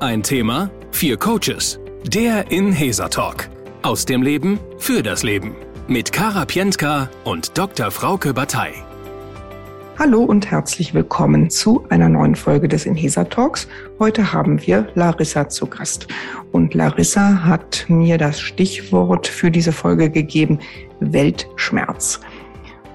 Ein Thema, vier Coaches. Der Inhesa Talk. Aus dem Leben für das Leben. Mit Kara Pientka und Dr. Frauke Batei. Hallo und herzlich willkommen zu einer neuen Folge des Inhesa Talks. Heute haben wir Larissa zu Gast. Und Larissa hat mir das Stichwort für diese Folge gegeben, Weltschmerz.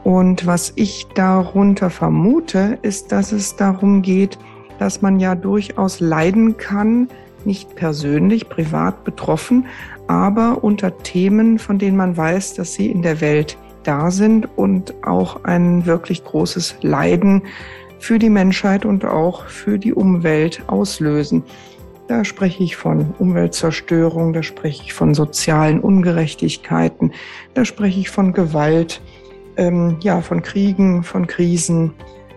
Und was ich darunter vermute, ist, dass es darum geht, dass man ja durchaus leiden kann, nicht persönlich, privat betroffen, aber unter Themen, von denen man weiß, dass sie in der Welt da sind und auch ein wirklich großes Leiden für die Menschheit und auch für die Umwelt auslösen. Da spreche ich von Umweltzerstörung, da spreche ich von sozialen Ungerechtigkeiten, da spreche ich von Gewalt, ähm, ja, von Kriegen, von Krisen,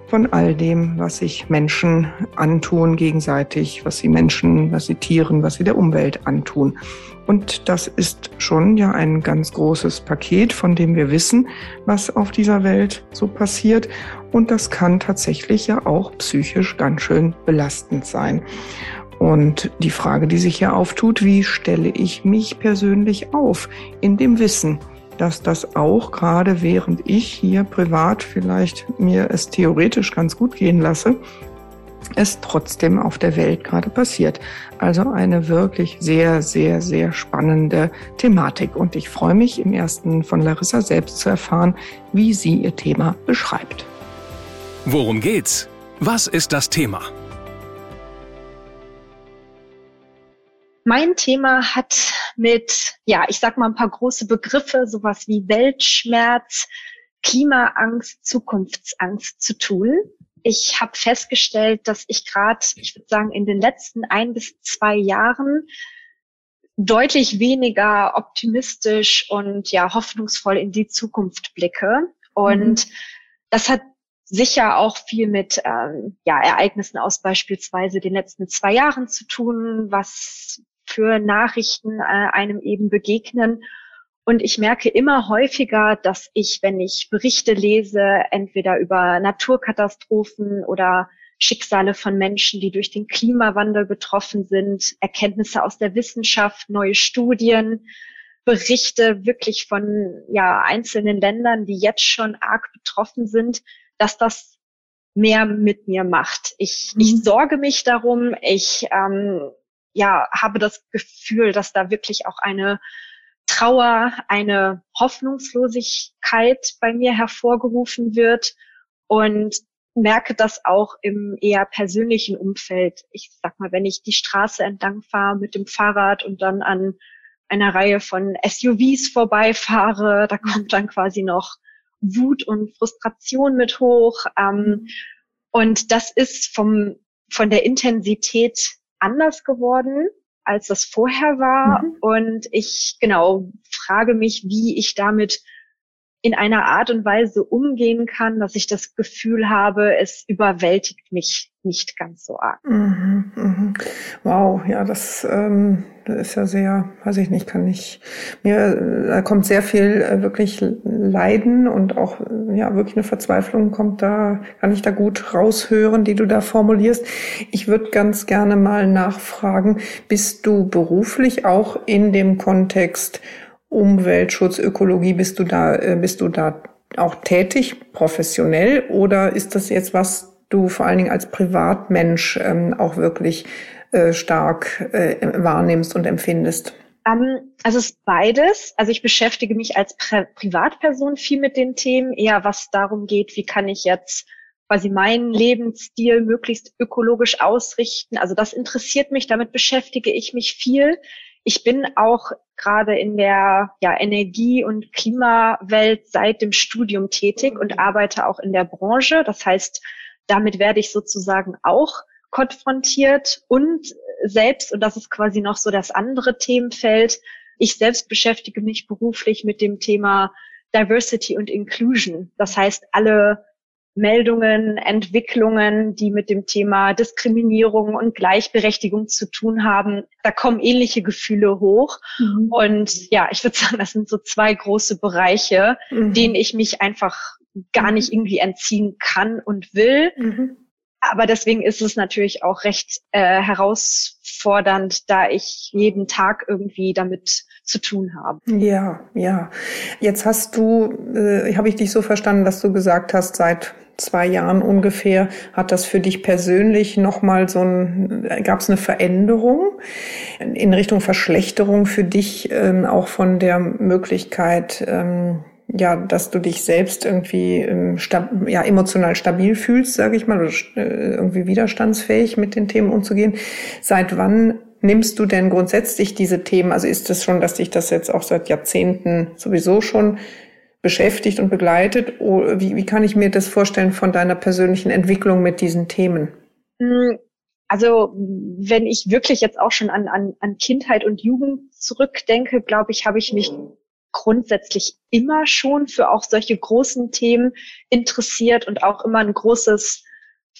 von all dem, was sich Menschen antun gegenseitig, was sie Menschen, was sie Tieren, was sie der Umwelt antun. Und das ist schon ja ein ganz großes Paket, von dem wir wissen, was auf dieser Welt so passiert. Und das kann tatsächlich ja auch psychisch ganz schön belastend sein. Und die Frage, die sich hier auftut, wie stelle ich mich persönlich auf in dem Wissen, dass das auch gerade während ich hier privat vielleicht mir es theoretisch ganz gut gehen lasse, es trotzdem auf der Welt gerade passiert. Also eine wirklich sehr, sehr, sehr spannende Thematik. Und ich freue mich im ersten von Larissa selbst zu erfahren, wie sie ihr Thema beschreibt. Worum geht's? Was ist das Thema? Mein Thema hat mit, ja, ich sag mal ein paar große Begriffe, sowas wie Weltschmerz, Klimaangst, Zukunftsangst zu tun. Ich habe festgestellt, dass ich gerade, ich würde sagen, in den letzten ein bis zwei Jahren deutlich weniger optimistisch und ja hoffnungsvoll in die Zukunft blicke. Und mhm. das hat sicher auch viel mit ähm, ja, Ereignissen aus beispielsweise den letzten zwei Jahren zu tun, was für Nachrichten äh, einem eben begegnen. Und ich merke immer häufiger, dass ich, wenn ich Berichte lese, entweder über Naturkatastrophen oder Schicksale von Menschen, die durch den Klimawandel betroffen sind, Erkenntnisse aus der Wissenschaft, neue Studien, Berichte wirklich von ja, einzelnen Ländern, die jetzt schon arg betroffen sind, dass das mehr mit mir macht. Ich, mhm. ich sorge mich darum, ich ähm, ja, habe das Gefühl, dass da wirklich auch eine Trauer, eine Hoffnungslosigkeit bei mir hervorgerufen wird und merke das auch im eher persönlichen Umfeld. Ich sag mal, wenn ich die Straße entlang fahre mit dem Fahrrad und dann an einer Reihe von SUVs vorbeifahre, da kommt dann quasi noch Wut und Frustration mit hoch. Ähm, und das ist vom, von der Intensität anders geworden, als das vorher war. Mhm. Und ich genau frage mich, wie ich damit in einer Art und Weise umgehen kann, dass ich das Gefühl habe, es überwältigt mich nicht ganz so arg. Mhm, mhm. Wow, ja, das, ähm, das ist ja sehr, weiß ich nicht, kann ich mir, da kommt sehr viel äh, wirklich Leiden und auch ja wirklich eine Verzweiflung kommt da, kann ich da gut raushören, die du da formulierst. Ich würde ganz gerne mal nachfragen, bist du beruflich auch in dem Kontext Umweltschutz, Ökologie, bist du da, äh, bist du da auch tätig, professionell, oder ist das jetzt was du vor allen Dingen als Privatmensch ähm, auch wirklich äh, stark äh, wahrnimmst und empfindest? Um, ähm, also es ist beides. Also ich beschäftige mich als Pri Privatperson viel mit den Themen, eher was darum geht, wie kann ich jetzt quasi meinen Lebensstil möglichst ökologisch ausrichten. Also das interessiert mich, damit beschäftige ich mich viel. Ich bin auch gerade in der ja, Energie- und Klimawelt seit dem Studium tätig und arbeite auch in der Branche. Das heißt, damit werde ich sozusagen auch konfrontiert und selbst, und das ist quasi noch so das andere Themenfeld, ich selbst beschäftige mich beruflich mit dem Thema Diversity und Inclusion. Das heißt, alle Meldungen, Entwicklungen, die mit dem Thema Diskriminierung und Gleichberechtigung zu tun haben, da kommen ähnliche Gefühle hoch. Mhm. Und ja, ich würde sagen, das sind so zwei große Bereiche, mhm. denen ich mich einfach gar nicht irgendwie entziehen kann und will. Mhm. aber deswegen ist es natürlich auch recht äh, herausfordernd, da ich jeden Tag irgendwie damit zu tun habe. Ja, ja. Jetzt hast du, äh, habe ich dich so verstanden, dass du gesagt hast, seit zwei Jahren ungefähr hat das für dich persönlich nochmal so ein, gab es eine Veränderung in Richtung Verschlechterung für dich ähm, auch von der Möglichkeit, ähm, ja, dass du dich selbst irgendwie ähm, stab ja, emotional stabil fühlst, sage ich mal, oder äh, irgendwie widerstandsfähig mit den Themen umzugehen. Seit wann nimmst du denn grundsätzlich diese Themen? Also ist es schon, dass dich das jetzt auch seit Jahrzehnten sowieso schon beschäftigt und begleitet? Oder wie, wie kann ich mir das vorstellen von deiner persönlichen Entwicklung mit diesen Themen? Hm, also wenn ich wirklich jetzt auch schon an, an, an Kindheit und Jugend zurückdenke, glaube ich, habe ich mich grundsätzlich immer schon für auch solche großen Themen interessiert und auch immer ein großes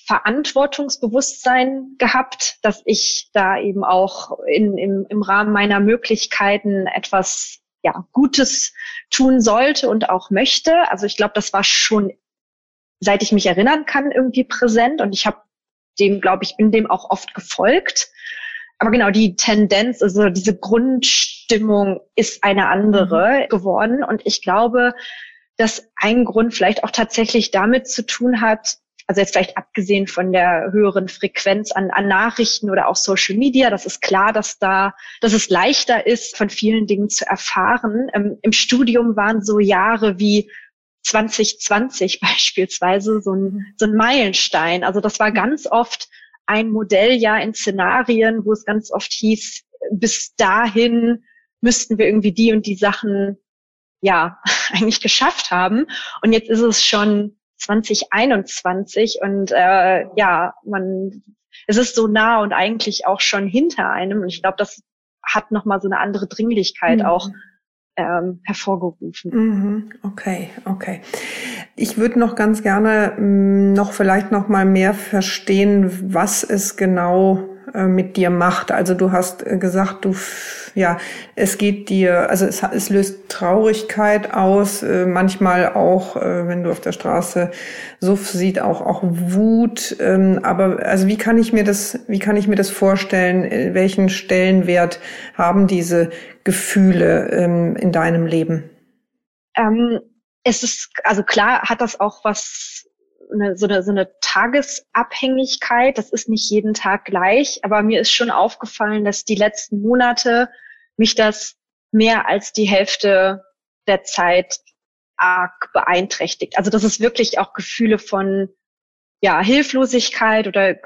Verantwortungsbewusstsein gehabt, dass ich da eben auch in, im, im Rahmen meiner Möglichkeiten etwas ja, Gutes tun sollte und auch möchte. Also ich glaube, das war schon, seit ich mich erinnern kann, irgendwie präsent und ich habe dem, glaube ich, bin dem auch oft gefolgt. Aber genau, die Tendenz, also diese Grundstimmung ist eine andere mhm. geworden. Und ich glaube, dass ein Grund vielleicht auch tatsächlich damit zu tun hat, also jetzt vielleicht abgesehen von der höheren Frequenz an, an Nachrichten oder auch Social Media, das ist klar, dass da, dass es leichter ist, von vielen Dingen zu erfahren. Ähm, Im Studium waren so Jahre wie 2020 beispielsweise so ein, so ein Meilenstein. Also das war ganz oft ein Modelljahr in Szenarien, wo es ganz oft hieß, bis dahin müssten wir irgendwie die und die Sachen ja eigentlich geschafft haben. Und jetzt ist es schon 2021 und äh, ja, man es ist so nah und eigentlich auch schon hinter einem. Und ich glaube, das hat nochmal so eine andere Dringlichkeit mhm. auch ähm, hervorgerufen. Mhm. Okay, okay. Ich würde noch ganz gerne mh, mm, noch vielleicht noch mal mehr verstehen, was es genau mit dir macht. Also du hast äh, gesagt, du ja, es geht dir, also es, es löst Traurigkeit aus, äh, manchmal auch, äh, wenn du auf der Straße Suff sieht, auch auch Wut. Ähm, aber also wie kann ich mir das, wie kann ich mir das vorstellen? Äh, welchen Stellenwert haben diese Gefühle ähm, in deinem Leben? Ähm, es ist also klar, hat das auch was eine, so, eine, so eine Tagesabhängigkeit. Das ist nicht jeden Tag gleich, aber mir ist schon aufgefallen, dass die letzten Monate mich das mehr als die Hälfte der Zeit arg beeinträchtigt. Also das ist wirklich auch Gefühle von ja Hilflosigkeit oder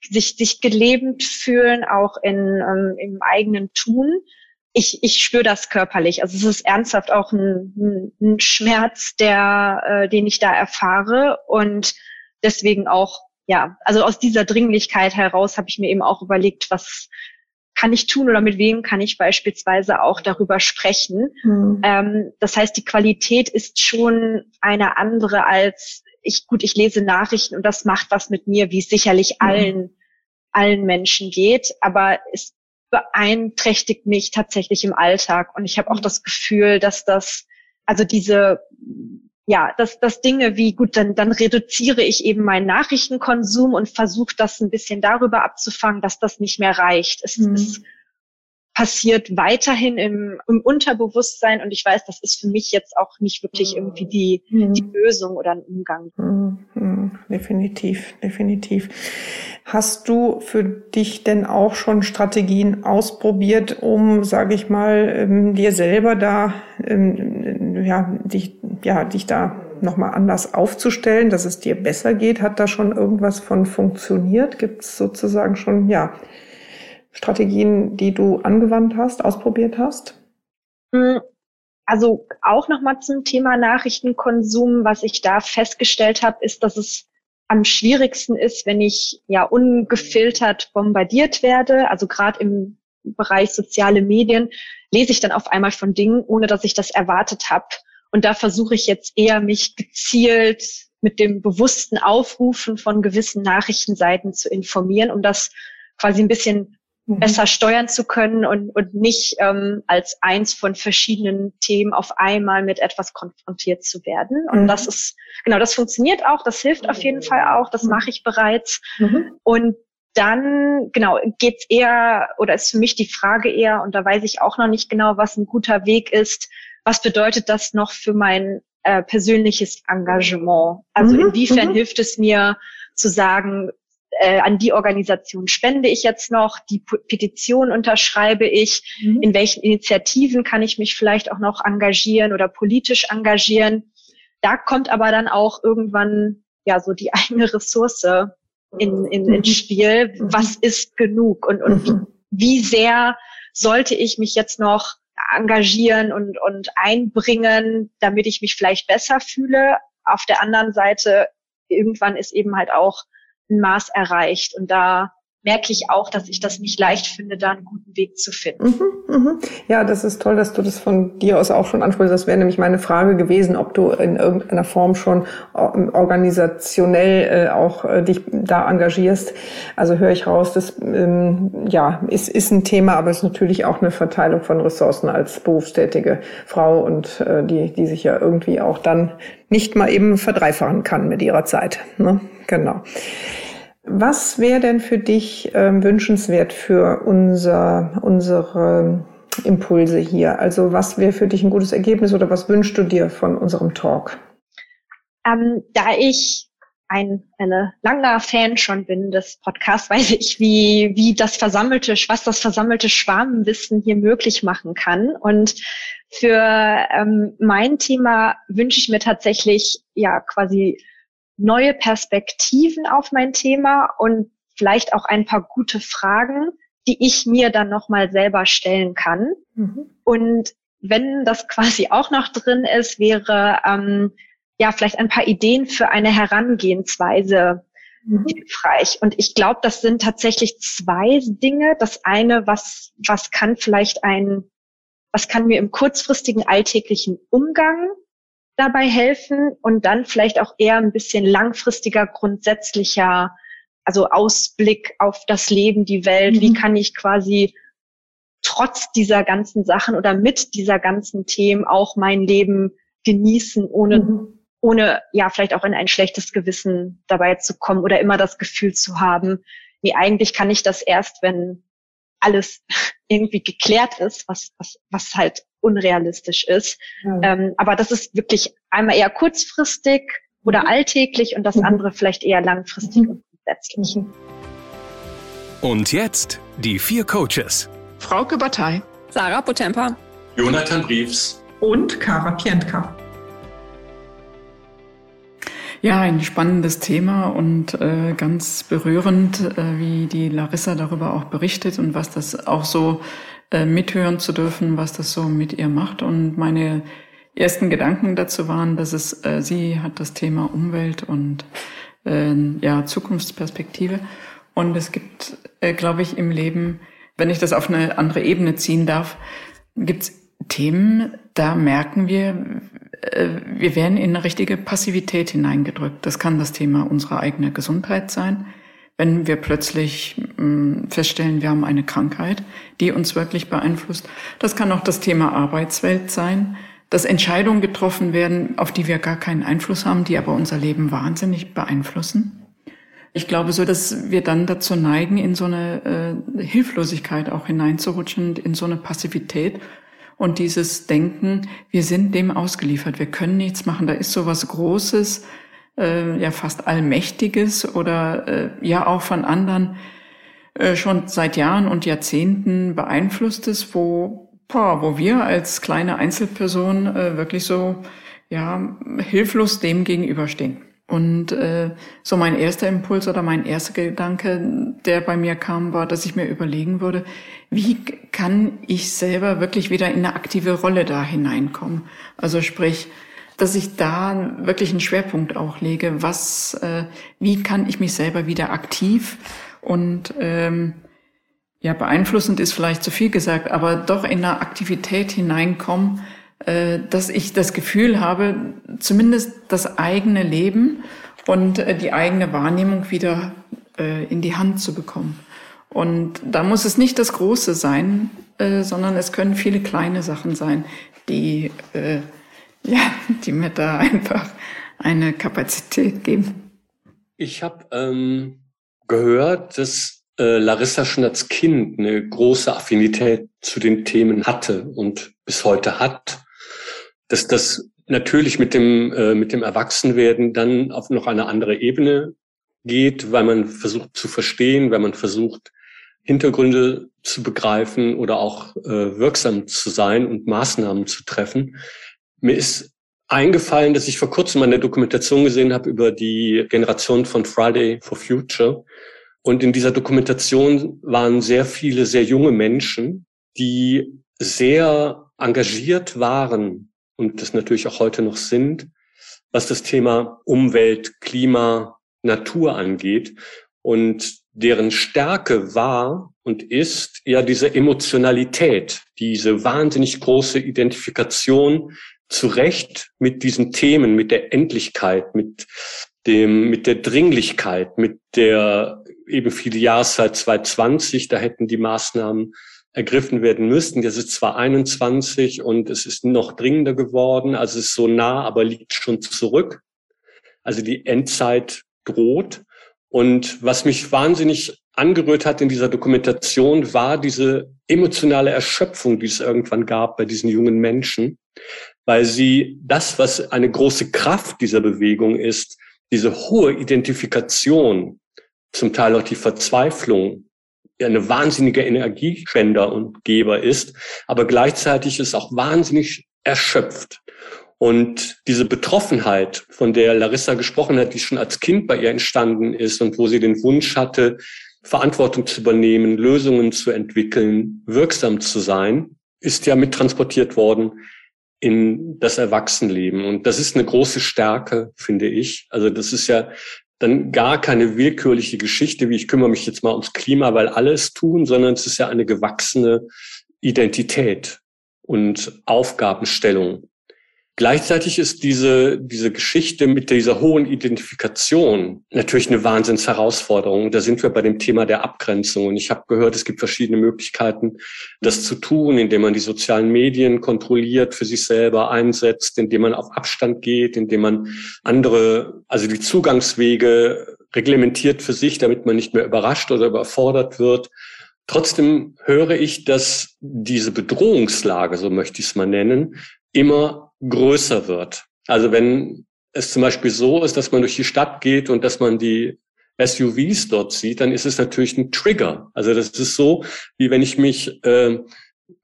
sich sich gelebt fühlen auch in ähm, im eigenen Tun. Ich ich spüre das körperlich. Also es ist ernsthaft auch ein, ein Schmerz, der äh, den ich da erfahre und deswegen auch ja also aus dieser Dringlichkeit heraus habe ich mir eben auch überlegt, was kann ich tun oder mit wem kann ich beispielsweise auch darüber sprechen. Mhm. Ähm, das heißt, die Qualität ist schon eine andere als ich, gut, ich lese Nachrichten und das macht was mit mir, wie es sicherlich mhm. allen, allen Menschen geht, aber es beeinträchtigt mich tatsächlich im Alltag und ich habe auch hm. das Gefühl, dass das, also diese ja, dass, dass Dinge wie, gut, dann, dann reduziere ich eben meinen Nachrichtenkonsum und versuche das ein bisschen darüber abzufangen, dass das nicht mehr reicht. Es, mhm. es passiert weiterhin im, im Unterbewusstsein und ich weiß, das ist für mich jetzt auch nicht wirklich irgendwie die, mhm. die Lösung oder ein Umgang. Mhm. Definitiv, definitiv. Hast du für dich denn auch schon Strategien ausprobiert, um, sage ich mal, ähm, dir selber da, ähm, ja, dich, ja, dich da nochmal anders aufzustellen, dass es dir besser geht? Hat da schon irgendwas von funktioniert? Gibt es sozusagen schon, ja, Strategien, die du angewandt hast, ausprobiert hast? Hm, also auch nochmal zum Thema Nachrichtenkonsum. Was ich da festgestellt habe, ist, dass es am schwierigsten ist, wenn ich ja ungefiltert bombardiert werde. Also gerade im Bereich soziale Medien lese ich dann auf einmal von Dingen, ohne dass ich das erwartet habe. Und da versuche ich jetzt eher, mich gezielt mit dem bewussten Aufrufen von gewissen Nachrichtenseiten zu informieren, um das quasi ein bisschen mhm. besser steuern zu können und, und nicht ähm, als eins von verschiedenen Themen auf einmal mit etwas konfrontiert zu werden. Und mhm. das ist, genau, das funktioniert auch, das hilft auf jeden Fall auch, das mhm. mache ich bereits. Mhm. Und dann, genau, geht's eher, oder ist für mich die Frage eher, und da weiß ich auch noch nicht genau, was ein guter Weg ist, was bedeutet das noch für mein äh, persönliches Engagement? Also mhm. inwiefern mhm. hilft es mir zu sagen, äh, an die Organisation spende ich jetzt noch, die Petition unterschreibe ich, mhm. in welchen Initiativen kann ich mich vielleicht auch noch engagieren oder politisch engagieren. Da kommt aber dann auch irgendwann ja so die eigene Ressource in, in, ins mhm. Spiel. Mhm. Was ist genug und, und wie, mhm. wie sehr sollte ich mich jetzt noch engagieren und, und einbringen, damit ich mich vielleicht besser fühle. Auf der anderen Seite, irgendwann ist eben halt auch ein Maß erreicht. Und da merke ich auch, dass ich das nicht leicht finde, da einen guten Weg zu finden. Mhm, mhm. Ja, das ist toll, dass du das von dir aus auch schon ansprichst. Das wäre nämlich meine Frage gewesen, ob du in irgendeiner Form schon organisationell äh, auch äh, dich da engagierst. Also höre ich raus, das ähm, ja ist, ist ein Thema, aber es ist natürlich auch eine Verteilung von Ressourcen als berufstätige Frau und äh, die, die sich ja irgendwie auch dann nicht mal eben verdreifachen kann mit ihrer Zeit. Ne? Genau. Was wäre denn für dich ähm, wünschenswert für unser, unsere Impulse hier? Also was wäre für dich ein gutes Ergebnis oder was wünschst du dir von unserem Talk? Ähm, da ich ein eine langer Fan schon bin des Podcasts, weiß ich, wie, wie das versammelte, was das versammelte Schwarmwissen hier möglich machen kann. Und für ähm, mein Thema wünsche ich mir tatsächlich ja quasi neue Perspektiven auf mein Thema und vielleicht auch ein paar gute Fragen, die ich mir dann nochmal selber stellen kann. Mhm. Und wenn das quasi auch noch drin ist, wäre ähm, ja vielleicht ein paar Ideen für eine Herangehensweise mhm. hilfreich. Und ich glaube, das sind tatsächlich zwei Dinge. Das eine, was, was kann vielleicht ein, was kann mir im kurzfristigen alltäglichen Umgang dabei helfen und dann vielleicht auch eher ein bisschen langfristiger, grundsätzlicher, also Ausblick auf das Leben, die Welt. Mhm. Wie kann ich quasi trotz dieser ganzen Sachen oder mit dieser ganzen Themen auch mein Leben genießen, ohne, mhm. ohne ja vielleicht auch in ein schlechtes Gewissen dabei zu kommen oder immer das Gefühl zu haben, nee, eigentlich kann ich das erst, wenn alles irgendwie geklärt ist, was, was, was halt unrealistisch ist. Ja. Ähm, aber das ist wirklich einmal eher kurzfristig oder mhm. alltäglich und das mhm. andere vielleicht eher langfristig mhm. und grundsätzlich. Mhm. Und jetzt die vier Coaches. Frauke Batei. Sarah Potempa. Jonathan Briefs. Und Kara Pientka. Ja, ein spannendes Thema und äh, ganz berührend, äh, wie die Larissa darüber auch berichtet und was das auch so äh, mithören zu dürfen, was das so mit ihr macht. Und meine ersten Gedanken dazu waren, dass es, äh, sie hat das Thema Umwelt und äh, ja, Zukunftsperspektive. Und es gibt, äh, glaube ich, im Leben, wenn ich das auf eine andere Ebene ziehen darf, gibt es Themen, da merken wir, äh, wir werden in eine richtige Passivität hineingedrückt. Das kann das Thema unserer eigenen Gesundheit sein wenn wir plötzlich hm, feststellen, wir haben eine Krankheit, die uns wirklich beeinflusst. Das kann auch das Thema Arbeitswelt sein, dass Entscheidungen getroffen werden, auf die wir gar keinen Einfluss haben, die aber unser Leben wahnsinnig beeinflussen. Ich glaube so, dass wir dann dazu neigen, in so eine äh, Hilflosigkeit auch hineinzurutschen, in so eine Passivität und dieses Denken, wir sind dem ausgeliefert, wir können nichts machen, da ist so was Großes, äh, ja fast Allmächtiges oder äh, ja auch von anderen äh, schon seit Jahren und Jahrzehnten beeinflusstes, wo, boah, wo wir als kleine Einzelperson äh, wirklich so ja hilflos dem gegenüberstehen. Und äh, so mein erster Impuls oder mein erster Gedanke, der bei mir kam, war, dass ich mir überlegen würde, wie kann ich selber wirklich wieder in eine aktive Rolle da hineinkommen? Also sprich, dass ich da wirklich einen Schwerpunkt auch lege. Was, äh, wie kann ich mich selber wieder aktiv und ähm, ja beeinflussend ist vielleicht zu viel gesagt, aber doch in eine Aktivität hineinkommen, äh, dass ich das Gefühl habe, zumindest das eigene Leben und äh, die eigene Wahrnehmung wieder äh, in die Hand zu bekommen. Und da muss es nicht das Große sein, äh, sondern es können viele kleine Sachen sein, die, äh, ja, die mir da einfach eine Kapazität geben. Ich habe ähm, gehört, dass äh, Larissa schon als Kind eine große Affinität zu den Themen hatte und bis heute hat. Dass das natürlich mit dem, äh, mit dem Erwachsenwerden dann auf noch eine andere Ebene geht, weil man versucht zu verstehen, weil man versucht, Hintergründe zu begreifen oder auch äh, wirksam zu sein und Maßnahmen zu treffen. Mir ist eingefallen, dass ich vor kurzem eine Dokumentation gesehen habe über die Generation von Friday for Future. Und in dieser Dokumentation waren sehr viele sehr junge Menschen, die sehr engagiert waren und das natürlich auch heute noch sind, was das Thema Umwelt, Klima, Natur angeht. Und deren Stärke war und ist ja diese Emotionalität, diese wahnsinnig große Identifikation zu Recht mit diesen Themen, mit der Endlichkeit, mit dem, mit der Dringlichkeit, mit der eben viele Jahreszeit 2020, da hätten die Maßnahmen ergriffen werden müssten. Das ist zwar 21 und es ist noch dringender geworden, also es ist so nah, aber liegt schon zurück. Also die Endzeit droht. Und was mich wahnsinnig angerührt hat in dieser Dokumentation, war diese emotionale Erschöpfung, die es irgendwann gab bei diesen jungen Menschen, weil sie das, was eine große Kraft dieser Bewegung ist, diese hohe Identifikation, zum Teil auch die Verzweiflung, eine wahnsinnige Energiespender und Geber ist, aber gleichzeitig ist auch wahnsinnig erschöpft. Und diese Betroffenheit, von der Larissa gesprochen hat, die schon als Kind bei ihr entstanden ist und wo sie den Wunsch hatte, Verantwortung zu übernehmen, Lösungen zu entwickeln, wirksam zu sein, ist ja mittransportiert worden in das Erwachsenenleben. Und das ist eine große Stärke, finde ich. Also das ist ja dann gar keine willkürliche Geschichte, wie ich kümmere mich jetzt mal ums Klima, weil alles tun, sondern es ist ja eine gewachsene Identität und Aufgabenstellung. Gleichzeitig ist diese, diese Geschichte mit dieser hohen Identifikation natürlich eine Wahnsinnsherausforderung. Da sind wir bei dem Thema der Abgrenzung. Und ich habe gehört, es gibt verschiedene Möglichkeiten, das zu tun, indem man die sozialen Medien kontrolliert, für sich selber einsetzt, indem man auf Abstand geht, indem man andere, also die Zugangswege reglementiert für sich, damit man nicht mehr überrascht oder überfordert wird. Trotzdem höre ich, dass diese Bedrohungslage, so möchte ich es mal nennen, immer größer wird. Also wenn es zum Beispiel so ist, dass man durch die Stadt geht und dass man die SUVs dort sieht, dann ist es natürlich ein Trigger. Also das ist so, wie wenn ich mich, äh,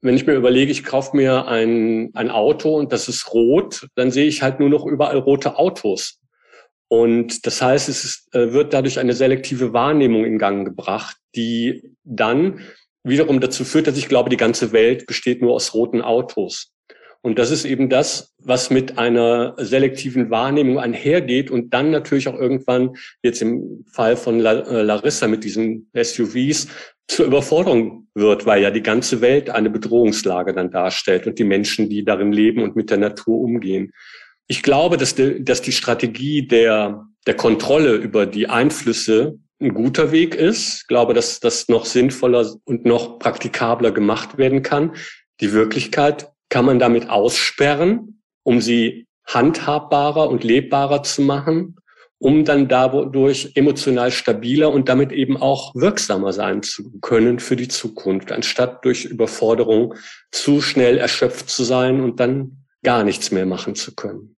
wenn ich mir überlege, ich kaufe mir ein, ein Auto und das ist rot, dann sehe ich halt nur noch überall rote Autos. Und das heißt, es ist, äh, wird dadurch eine selektive Wahrnehmung in Gang gebracht, die dann wiederum dazu führt, dass ich glaube, die ganze Welt besteht nur aus roten Autos. Und das ist eben das, was mit einer selektiven Wahrnehmung einhergeht und dann natürlich auch irgendwann, jetzt im Fall von äh, Larissa mit diesen SUVs, zur Überforderung wird, weil ja die ganze Welt eine Bedrohungslage dann darstellt und die Menschen, die darin leben und mit der Natur umgehen. Ich glaube, dass die, dass die Strategie der, der Kontrolle über die Einflüsse ein guter Weg ist. Ich glaube, dass das noch sinnvoller und noch praktikabler gemacht werden kann. Die Wirklichkeit kann man damit aussperren, um sie handhabbarer und lebbarer zu machen, um dann dadurch emotional stabiler und damit eben auch wirksamer sein zu können für die Zukunft, anstatt durch Überforderung zu schnell erschöpft zu sein und dann gar nichts mehr machen zu können.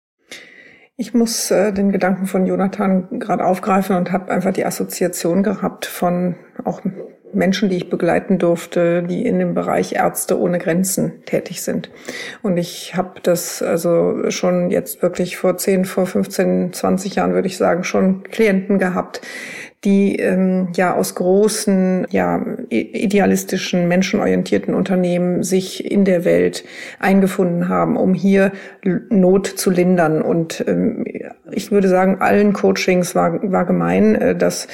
Ich muss äh, den Gedanken von Jonathan gerade aufgreifen und habe einfach die Assoziation gehabt von auch Menschen, die ich begleiten durfte, die in dem Bereich Ärzte ohne Grenzen tätig sind. Und ich habe das also schon jetzt wirklich vor 10, vor 15, 20 Jahren, würde ich sagen, schon Klienten gehabt, die ähm, ja aus großen, ja idealistischen, menschenorientierten Unternehmen sich in der Welt eingefunden haben, um hier Not zu lindern. Und ähm, ich würde sagen, allen Coachings war, war gemein, äh, dass,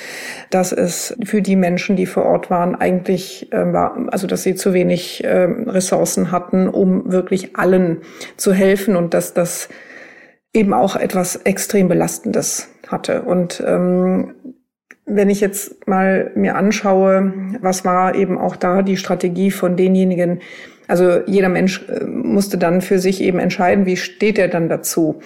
dass es für die Menschen, die vor Ort waren, eigentlich äh, war, also dass sie zu wenig äh, Ressourcen hatten, um wirklich allen zu helfen und dass das eben auch etwas extrem Belastendes hatte. Und ähm, wenn ich jetzt mal mir anschaue, was war eben auch da die Strategie von denjenigen, also jeder Mensch äh, musste dann für sich eben entscheiden, wie steht er dann dazu.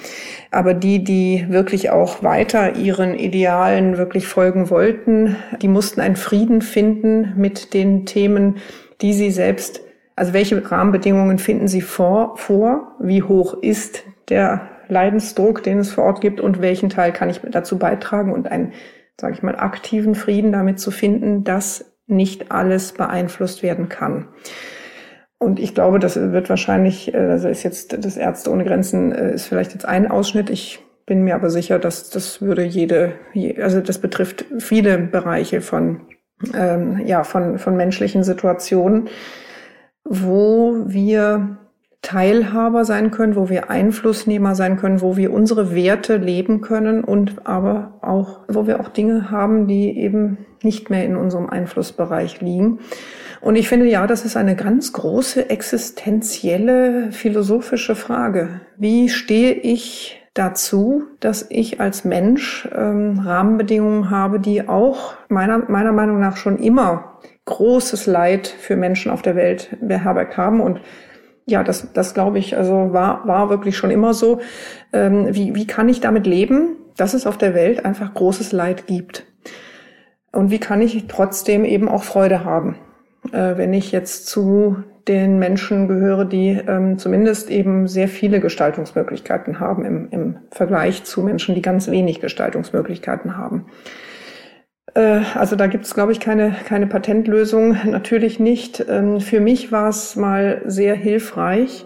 Aber die, die wirklich auch weiter ihren Idealen wirklich folgen wollten, die mussten einen Frieden finden mit den Themen, die sie selbst, also welche Rahmenbedingungen finden sie vor, vor, wie hoch ist der Leidensdruck, den es vor Ort gibt? Und welchen Teil kann ich dazu beitragen? Und einen, sage ich mal, aktiven Frieden damit zu finden, dass nicht alles beeinflusst werden kann. Und ich glaube, das wird wahrscheinlich, also ist jetzt das Ärzte ohne Grenzen, äh, ist vielleicht jetzt ein Ausschnitt. Ich bin mir aber sicher, dass das würde jede, also das betrifft viele Bereiche von, ähm, ja, von, von menschlichen Situationen, wo wir Teilhaber sein können, wo wir Einflussnehmer sein können, wo wir unsere Werte leben können und aber auch, wo wir auch Dinge haben, die eben nicht mehr in unserem Einflussbereich liegen. Und ich finde, ja, das ist eine ganz große existenzielle philosophische Frage. Wie stehe ich dazu, dass ich als Mensch ähm, Rahmenbedingungen habe, die auch meiner, meiner Meinung nach schon immer großes Leid für Menschen auf der Welt beherbergt haben und ja, das, das glaube ich, also war, war wirklich schon immer so. Ähm, wie, wie kann ich damit leben, dass es auf der Welt einfach großes Leid gibt? Und wie kann ich trotzdem eben auch Freude haben? äh, wenn ich jetzt zu den Menschen gehöre, die ähm, zumindest eben sehr viele Gestaltungsmöglichkeiten haben im, im Vergleich zu Menschen, die ganz wenig Gestaltungsmöglichkeiten haben. Äh, also da gibt es, glaube ich, keine, keine Patentlösung, natürlich nicht. Ähm, für mich war es mal sehr hilfreich,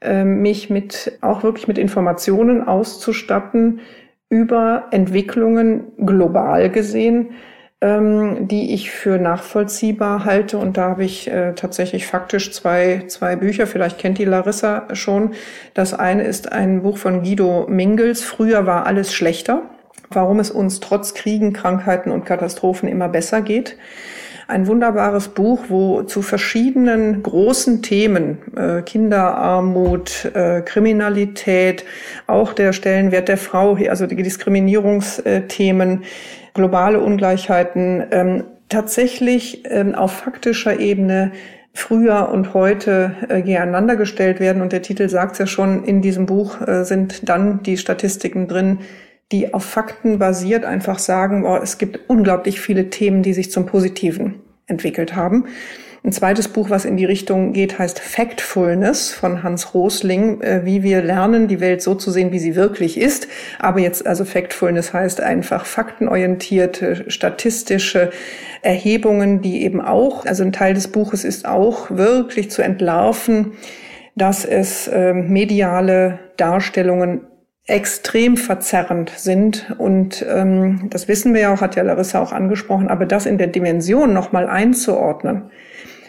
äh, mich mit auch wirklich mit Informationen auszustatten über Entwicklungen global gesehen, ähm, die ich für nachvollziehbar halte. Und da habe ich äh, tatsächlich faktisch zwei, zwei Bücher, vielleicht kennt die Larissa schon. Das eine ist ein Buch von Guido Mingels, Früher war alles schlechter, warum es uns trotz Kriegen, Krankheiten und Katastrophen immer besser geht ein wunderbares Buch, wo zu verschiedenen großen Themen, äh, Kinderarmut, äh, Kriminalität, auch der Stellenwert der Frau, also die Diskriminierungsthemen, globale Ungleichheiten ähm, tatsächlich ähm, auf faktischer Ebene früher und heute äh, gegeneinander gestellt werden. Und der Titel sagt es ja schon, in diesem Buch äh, sind dann die Statistiken drin, die auf Fakten basiert einfach sagen, oh, es gibt unglaublich viele Themen, die sich zum Positiven entwickelt haben. Ein zweites Buch, was in die Richtung geht, heißt Factfulness von Hans Rosling, äh, wie wir lernen, die Welt so zu sehen, wie sie wirklich ist. Aber jetzt, also Factfulness heißt einfach faktenorientierte, statistische Erhebungen, die eben auch, also ein Teil des Buches ist auch wirklich zu entlarven, dass es äh, mediale Darstellungen extrem verzerrend sind. Und ähm, das wissen wir ja auch, hat ja Larissa auch angesprochen, aber das in der Dimension nochmal einzuordnen,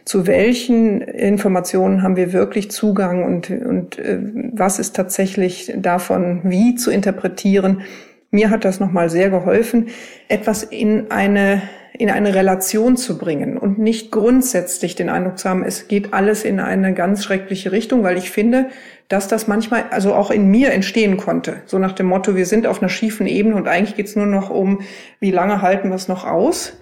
zu welchen Informationen haben wir wirklich Zugang und, und äh, was ist tatsächlich davon wie zu interpretieren. Mir hat das nochmal sehr geholfen, etwas in eine, in eine Relation zu bringen und nicht grundsätzlich den Eindruck zu haben, es geht alles in eine ganz schreckliche Richtung, weil ich finde, dass das manchmal also auch in mir entstehen konnte. So nach dem Motto, wir sind auf einer schiefen Ebene und eigentlich geht's nur noch um, wie lange halten wir es noch aus.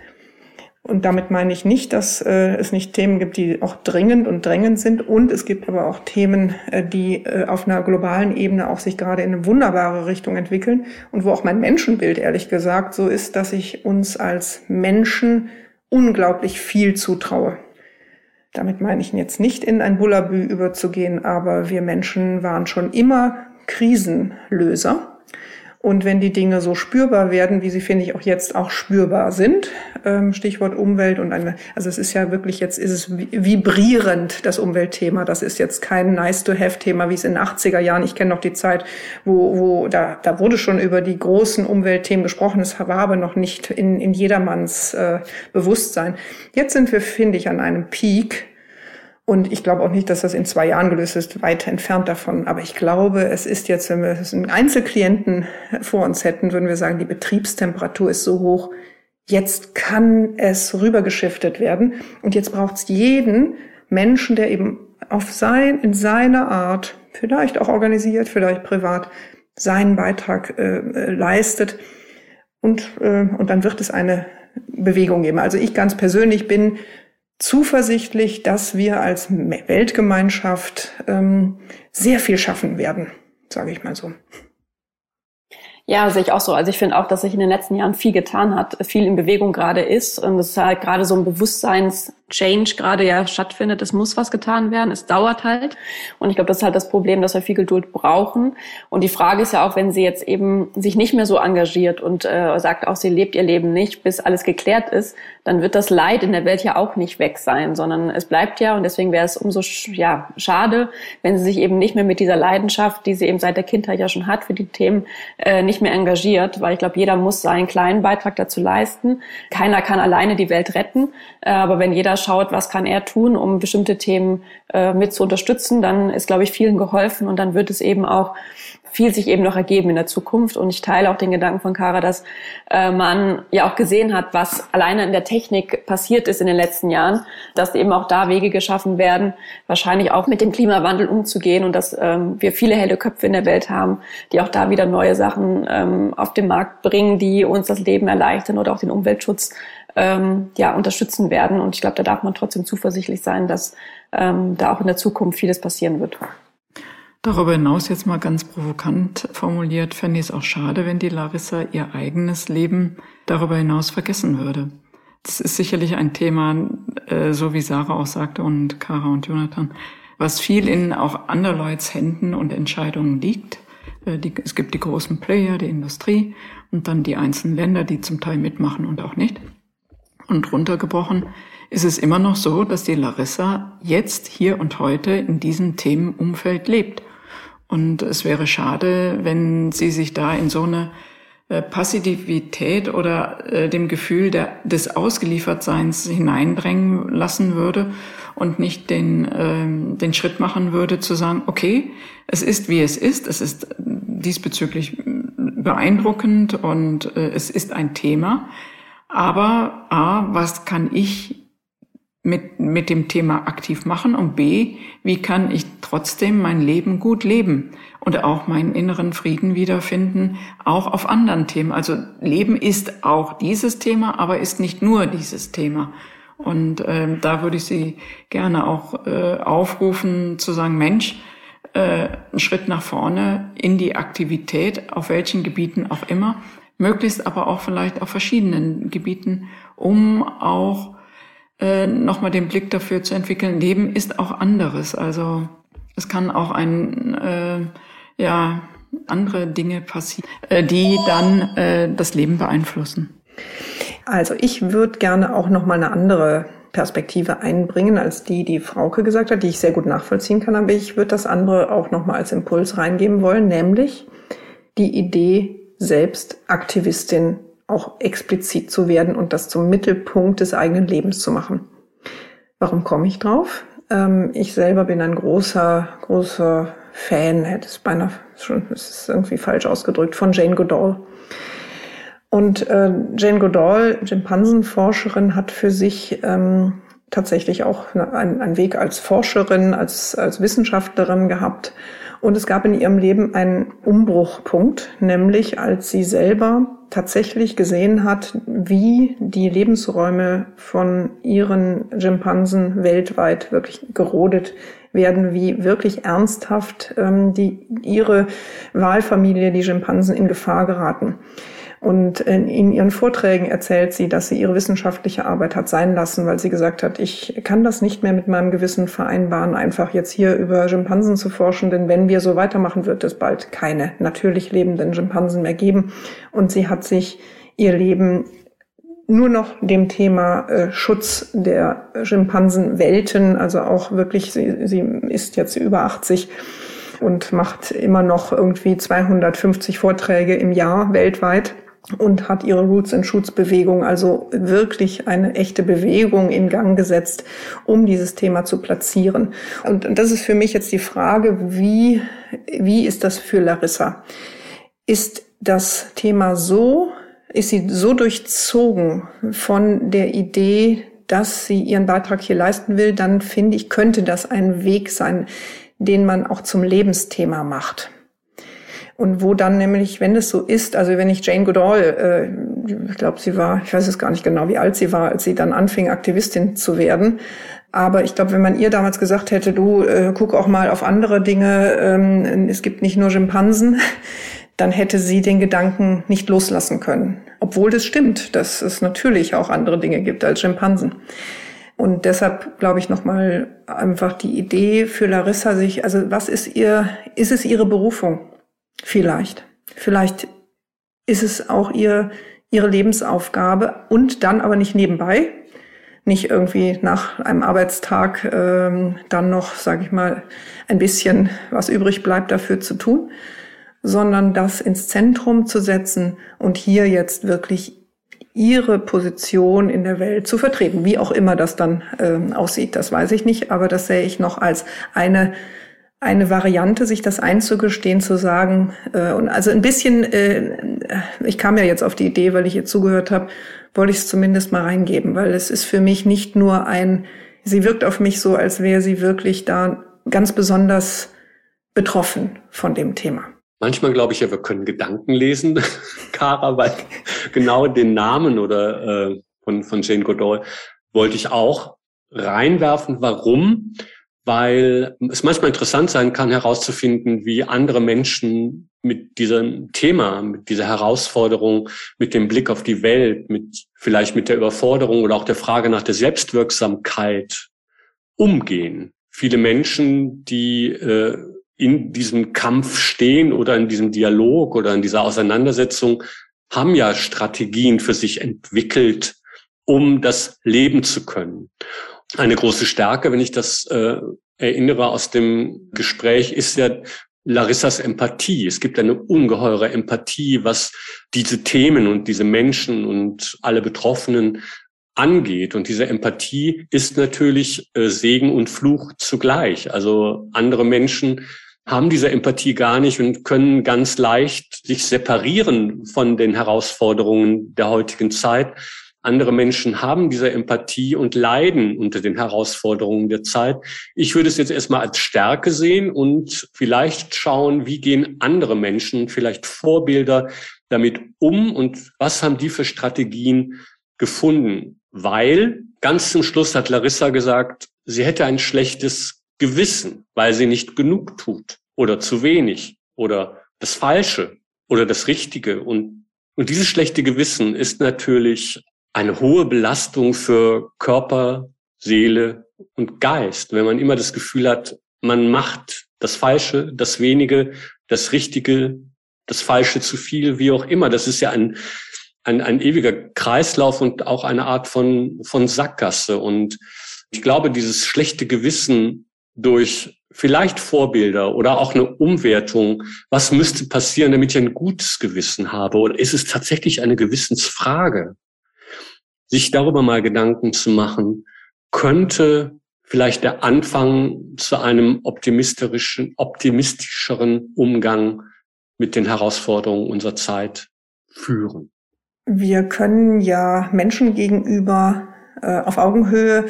Und damit meine ich nicht, dass äh, es nicht Themen gibt, die auch dringend und drängend sind. Und es gibt aber auch Themen, äh, die äh, auf einer globalen Ebene auch sich gerade in eine wunderbare Richtung entwickeln. Und wo auch mein Menschenbild, ehrlich gesagt, so ist, dass ich uns als Menschen unglaublich viel zutraue. Damit meine ich jetzt nicht in ein Bullabü überzugehen, aber wir Menschen waren schon immer Krisenlöser. Und wenn die Dinge so spürbar werden, wie sie, finde ich, auch jetzt auch spürbar sind, ähm, Stichwort Umwelt und eine, also es ist ja wirklich jetzt, ist es vibrierend, das Umweltthema. Das ist jetzt kein nice-to-have-Thema, wie es in den 80er Jahren, ich kenne noch die Zeit, wo, wo da, da wurde schon über die großen Umweltthemen gesprochen. Es war aber noch nicht in, in jedermanns äh, Bewusstsein. Jetzt sind wir, finde ich, an einem Peak, und ich glaube auch nicht, dass das in zwei Jahren gelöst ist, weit entfernt davon. Aber ich glaube, es ist jetzt, wenn wir einen Einzelklienten vor uns hätten, würden wir sagen, die Betriebstemperatur ist so hoch, jetzt kann es rübergeschiftet werden. Und jetzt braucht es jeden Menschen, der eben auf sein, in seiner Art, vielleicht auch organisiert, vielleicht privat, seinen Beitrag äh, leistet, und, äh, und dann wird es eine Bewegung geben. Also ich ganz persönlich bin zuversichtlich, dass wir als Weltgemeinschaft ähm, sehr viel schaffen werden, sage ich mal so. Ja, sehe ich auch so. Also ich finde auch, dass sich in den letzten Jahren viel getan hat, viel in Bewegung gerade ist. Und es ist halt gerade so ein Bewusstseins, Change gerade ja stattfindet. Es muss was getan werden. Es dauert halt. Und ich glaube, das ist halt das Problem, dass wir viel Geduld brauchen. Und die Frage ist ja auch, wenn sie jetzt eben sich nicht mehr so engagiert und äh, sagt auch, sie lebt ihr Leben nicht, bis alles geklärt ist, dann wird das Leid in der Welt ja auch nicht weg sein, sondern es bleibt ja. Und deswegen wäre es umso ja, schade, wenn sie sich eben nicht mehr mit dieser Leidenschaft, die sie eben seit der Kindheit ja schon hat, für die Themen äh, nicht mehr engagiert. Weil ich glaube, jeder muss seinen kleinen Beitrag dazu leisten. Keiner kann alleine die Welt retten. Äh, aber wenn jeder schaut, was kann er tun, um bestimmte Themen äh, mit zu unterstützen, dann ist, glaube ich, vielen geholfen und dann wird es eben auch viel sich eben noch ergeben in der Zukunft. Und ich teile auch den Gedanken von Kara, dass äh, man ja auch gesehen hat, was alleine in der Technik passiert ist in den letzten Jahren, dass eben auch da Wege geschaffen werden, wahrscheinlich auch mit dem Klimawandel umzugehen und dass ähm, wir viele helle Köpfe in der Welt haben, die auch da wieder neue Sachen ähm, auf den Markt bringen, die uns das Leben erleichtern oder auch den Umweltschutz ähm, ja, unterstützen werden. Und ich glaube, da darf man trotzdem zuversichtlich sein, dass ähm, da auch in der Zukunft vieles passieren wird. Darüber hinaus jetzt mal ganz provokant formuliert, fände ich es auch schade, wenn die Larissa ihr eigenes Leben darüber hinaus vergessen würde. Das ist sicherlich ein Thema, äh, so wie Sarah auch sagte und Kara und Jonathan, was viel in auch anderleuts Händen und Entscheidungen liegt. Äh, es gibt die großen Player, die Industrie und dann die einzelnen Länder, die zum Teil mitmachen und auch nicht. Und runtergebrochen ist es immer noch so, dass die Larissa jetzt, hier und heute in diesem Themenumfeld lebt. Und es wäre schade, wenn sie sich da in so eine äh, Passivität oder äh, dem Gefühl der, des Ausgeliefertseins hineindrängen lassen würde und nicht den, ähm, den Schritt machen würde zu sagen, okay, es ist wie es ist, es ist diesbezüglich beeindruckend und äh, es ist ein Thema. Aber A, was kann ich mit, mit dem Thema aktiv machen und B, wie kann ich trotzdem mein Leben gut leben und auch meinen inneren Frieden wiederfinden, auch auf anderen Themen. Also Leben ist auch dieses Thema, aber ist nicht nur dieses Thema. Und äh, da würde ich Sie gerne auch äh, aufrufen zu sagen, Mensch, äh, einen Schritt nach vorne in die Aktivität, auf welchen Gebieten auch immer, möglichst aber auch vielleicht auf verschiedenen Gebieten, um auch äh, nochmal den Blick dafür zu entwickeln, Leben ist auch anderes. Also es kann auch ein, äh, ja, andere Dinge passieren, äh, die dann äh, das Leben beeinflussen. Also ich würde gerne auch nochmal eine andere Perspektive einbringen als die, die Frauke gesagt hat, die ich sehr gut nachvollziehen kann. Aber ich würde das andere auch nochmal als Impuls reingeben wollen, nämlich die Idee, selbst Aktivistin auch explizit zu werden und das zum Mittelpunkt des eigenen Lebens zu machen. Warum komme ich drauf? Ähm, ich selber bin ein großer, großer Fan, hätte es beinahe schon, es ist irgendwie falsch ausgedrückt, von Jane Goodall. Und äh, Jane Goodall, Schimpansenforscherin, hat für sich ähm, tatsächlich auch einen, einen Weg als Forscherin, als, als Wissenschaftlerin gehabt und es gab in ihrem Leben einen Umbruchpunkt, nämlich als sie selber tatsächlich gesehen hat, wie die Lebensräume von ihren Schimpansen weltweit wirklich gerodet werden, wie wirklich ernsthaft ähm, die, ihre Wahlfamilie, die Schimpansen, in Gefahr geraten. Und in ihren Vorträgen erzählt sie, dass sie ihre wissenschaftliche Arbeit hat sein lassen, weil sie gesagt hat, ich kann das nicht mehr mit meinem Gewissen vereinbaren, einfach jetzt hier über Schimpansen zu forschen, denn wenn wir so weitermachen, wird es bald keine natürlich lebenden Schimpansen mehr geben. Und sie hat sich ihr Leben nur noch dem Thema äh, Schutz der Schimpansenwelten, also auch wirklich, sie, sie ist jetzt über 80 und macht immer noch irgendwie 250 Vorträge im Jahr weltweit und hat ihre Roots and Shoots Bewegung, also wirklich eine echte Bewegung in Gang gesetzt, um dieses Thema zu platzieren. Und das ist für mich jetzt die Frage, wie, wie ist das für Larissa? Ist das Thema so, ist sie so durchzogen von der Idee, dass sie ihren Beitrag hier leisten will, dann finde ich, könnte das ein Weg sein, den man auch zum Lebensthema macht. Und wo dann nämlich, wenn es so ist, also wenn ich Jane Goodall, äh, ich glaube, sie war, ich weiß es gar nicht genau, wie alt sie war, als sie dann anfing, Aktivistin zu werden. Aber ich glaube, wenn man ihr damals gesagt hätte, du äh, guck auch mal auf andere Dinge, ähm, es gibt nicht nur Schimpansen, dann hätte sie den Gedanken nicht loslassen können. Obwohl das stimmt, dass es natürlich auch andere Dinge gibt als Schimpansen. Und deshalb glaube ich nochmal einfach die Idee für Larissa sich, also was ist ihr, ist es ihre Berufung? Vielleicht. Vielleicht ist es auch ihr, ihre Lebensaufgabe und dann aber nicht nebenbei, nicht irgendwie nach einem Arbeitstag ähm, dann noch, sage ich mal, ein bisschen was übrig bleibt dafür zu tun, sondern das ins Zentrum zu setzen und hier jetzt wirklich ihre Position in der Welt zu vertreten. Wie auch immer das dann ähm, aussieht, das weiß ich nicht, aber das sehe ich noch als eine eine Variante, sich das einzugestehen, zu sagen, äh, und also ein bisschen, äh, ich kam ja jetzt auf die Idee, weil ich ihr zugehört habe, wollte ich es zumindest mal reingeben, weil es ist für mich nicht nur ein, sie wirkt auf mich so, als wäre sie wirklich da ganz besonders betroffen von dem Thema. Manchmal glaube ich ja, wir können Gedanken lesen, Kara, weil genau den Namen oder äh, von, von Jane Goodall wollte ich auch reinwerfen. Warum? Weil es manchmal interessant sein kann, herauszufinden, wie andere Menschen mit diesem Thema, mit dieser Herausforderung, mit dem Blick auf die Welt, mit vielleicht mit der Überforderung oder auch der Frage nach der Selbstwirksamkeit umgehen. Viele Menschen, die äh, in diesem Kampf stehen oder in diesem Dialog oder in dieser Auseinandersetzung, haben ja Strategien für sich entwickelt, um das leben zu können. Eine große Stärke, wenn ich das äh, erinnere aus dem Gespräch, ist ja Larissas Empathie. Es gibt eine ungeheure Empathie, was diese Themen und diese Menschen und alle Betroffenen angeht. Und diese Empathie ist natürlich äh, Segen und Fluch zugleich. Also andere Menschen haben diese Empathie gar nicht und können ganz leicht sich separieren von den Herausforderungen der heutigen Zeit. Andere Menschen haben diese Empathie und leiden unter den Herausforderungen der Zeit. Ich würde es jetzt erstmal als Stärke sehen und vielleicht schauen, wie gehen andere Menschen, vielleicht Vorbilder damit um und was haben die für Strategien gefunden? Weil ganz zum Schluss hat Larissa gesagt, sie hätte ein schlechtes Gewissen, weil sie nicht genug tut oder zu wenig oder das Falsche oder das Richtige. Und, und dieses schlechte Gewissen ist natürlich eine hohe Belastung für Körper, Seele und Geist, wenn man immer das Gefühl hat, man macht das Falsche, das Wenige, das Richtige, das Falsche zu viel, wie auch immer. Das ist ja ein, ein, ein ewiger Kreislauf und auch eine Art von, von Sackgasse. Und ich glaube, dieses schlechte Gewissen durch vielleicht Vorbilder oder auch eine Umwertung. Was müsste passieren, damit ich ein gutes Gewissen habe? Oder ist es tatsächlich eine Gewissensfrage? Sich darüber mal Gedanken zu machen, könnte vielleicht der Anfang zu einem optimistischen, optimistischeren Umgang mit den Herausforderungen unserer Zeit führen. Wir können ja Menschen gegenüber äh, auf Augenhöhe